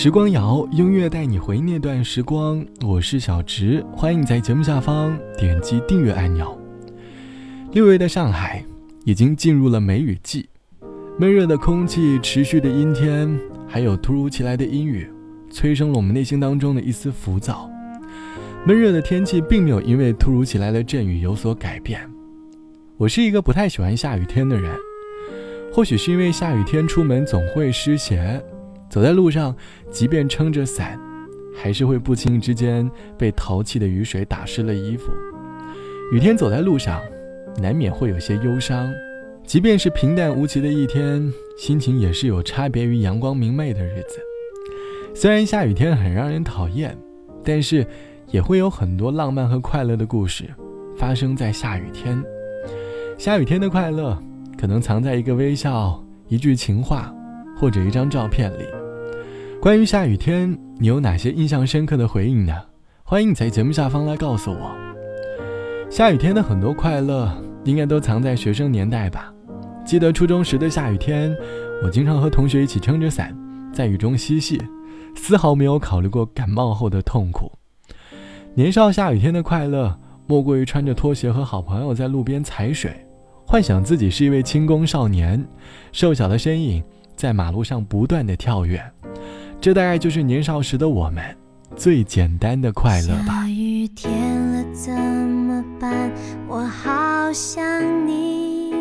时光谣，音乐带你回那段时光。我是小植，欢迎你在节目下方点击订阅按钮。六月的上海已经进入了梅雨季，闷热的空气、持续的阴天，还有突如其来的阴雨，催生了我们内心当中的一丝浮躁。闷热的天气并没有因为突如其来的阵雨有所改变。我是一个不太喜欢下雨天的人，或许是因为下雨天出门总会湿鞋。走在路上，即便撑着伞，还是会不经意之间被淘气的雨水打湿了衣服。雨天走在路上，难免会有些忧伤。即便是平淡无奇的一天，心情也是有差别于阳光明媚的日子。虽然下雨天很让人讨厌，但是也会有很多浪漫和快乐的故事发生在下雨天。下雨天的快乐，可能藏在一个微笑、一句情话，或者一张照片里。关于下雨天，你有哪些印象深刻的回忆呢？欢迎你在节目下方来告诉我。下雨天的很多快乐，应该都藏在学生年代吧。记得初中时的下雨天，我经常和同学一起撑着伞，在雨中嬉戏，丝毫没有考虑过感冒后的痛苦。年少下雨天的快乐，莫过于穿着拖鞋和好朋友在路边踩水，幻想自己是一位轻功少年，瘦小的身影在马路上不断的跳跃。这大概就是年少时的我们最简单的快乐吧。下雨天了怎么办？我好想你，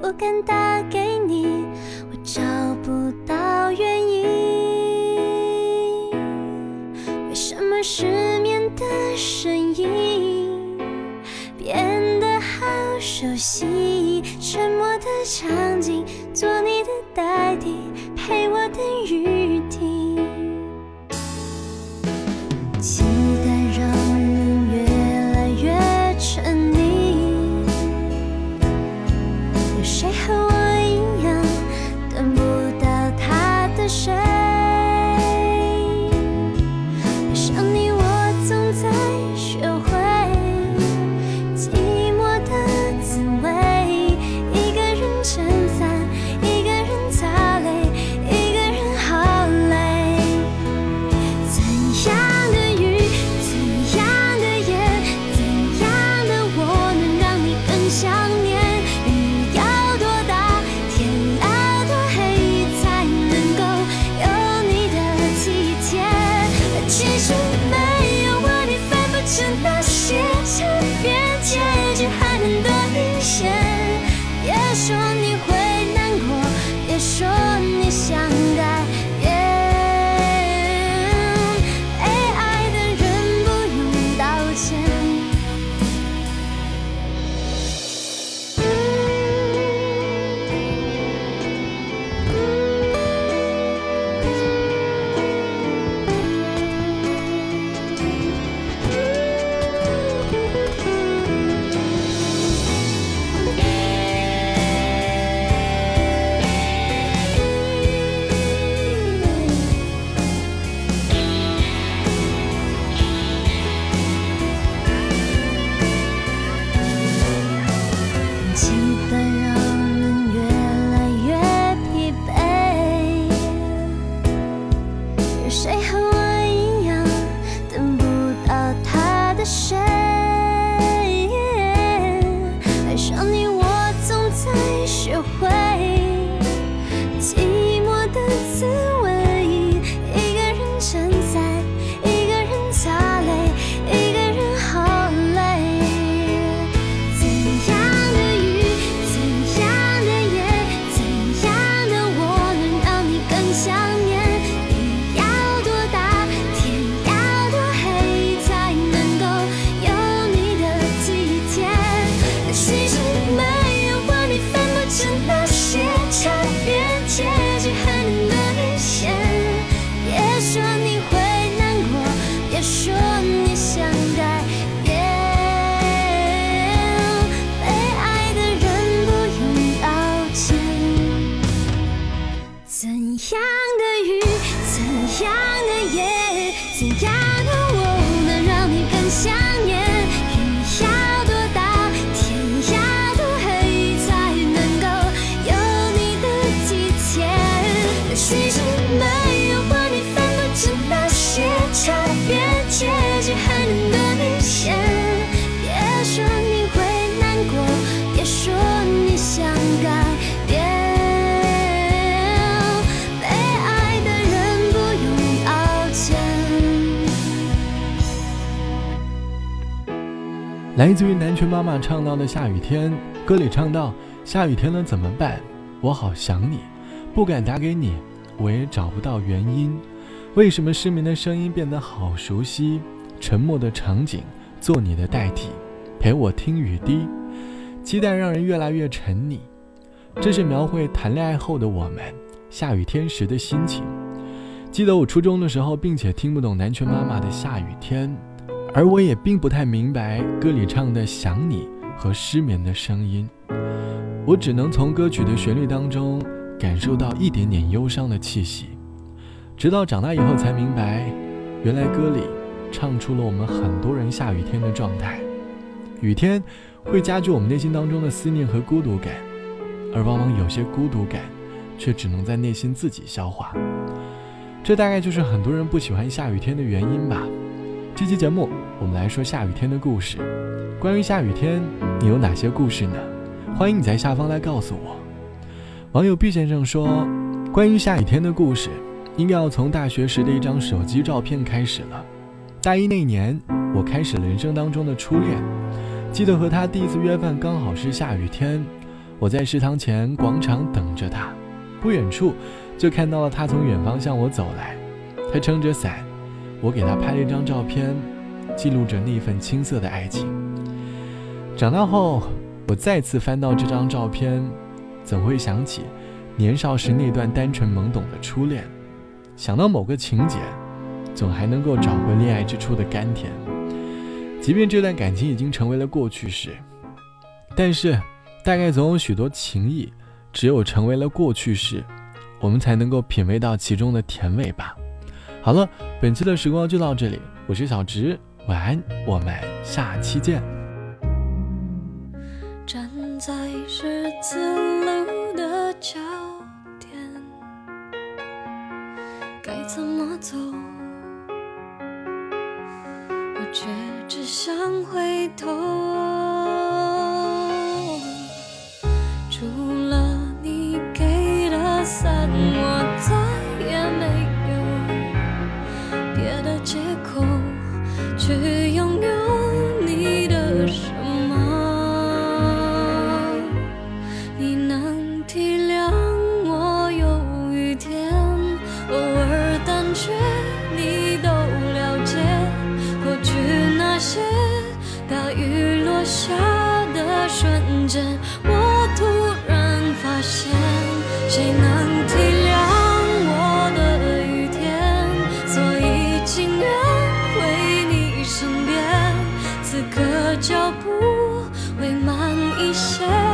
不敢打给你，我找不场景，做你的代替。陪我等雨停，来自于南拳妈妈唱到的《下雨天》，歌里唱到：“下雨天了怎么办？我好想你，不敢打给你，我也找不到原因。为什么失眠的声音变得好熟悉？沉默的场景，做你的代替，陪我听雨滴，期待让人越来越沉溺。”这是描绘谈恋爱后的我们下雨天时的心情。记得我初中的时候，并且听不懂南拳妈妈的《下雨天》。而我也并不太明白歌里唱的想你和失眠的声音，我只能从歌曲的旋律当中感受到一点点忧伤的气息。直到长大以后才明白，原来歌里唱出了我们很多人下雨天的状态。雨天会加剧我们内心当中的思念和孤独感，而往往有些孤独感却只能在内心自己消化。这大概就是很多人不喜欢下雨天的原因吧。这期节目，我们来说下雨天的故事。关于下雨天，你有哪些故事呢？欢迎你在下方来告诉我。网友毕先生说，关于下雨天的故事，应该要从大学时的一张手机照片开始了。大一那年，我开始了人生当中的初恋。记得和他第一次约饭，刚好是下雨天。我在食堂前广场等着他，不远处就看到了他从远方向我走来，他撑着伞。我给他拍了一张照片，记录着那份青涩的爱情。长大后，我再次翻到这张照片，怎会想起年少时那段单纯懵懂的初恋？想到某个情节，总还能够找回恋爱之初的甘甜。即便这段感情已经成为了过去式，但是，大概总有许多情谊，只有成为了过去式，我们才能够品味到其中的甜味吧。好了，本期的时光就到这里，我是小直，晚安，我们下期见。下的瞬间我突然发现谁能体谅我的雨天？所以情愿回你身边此刻脚步会慢一些。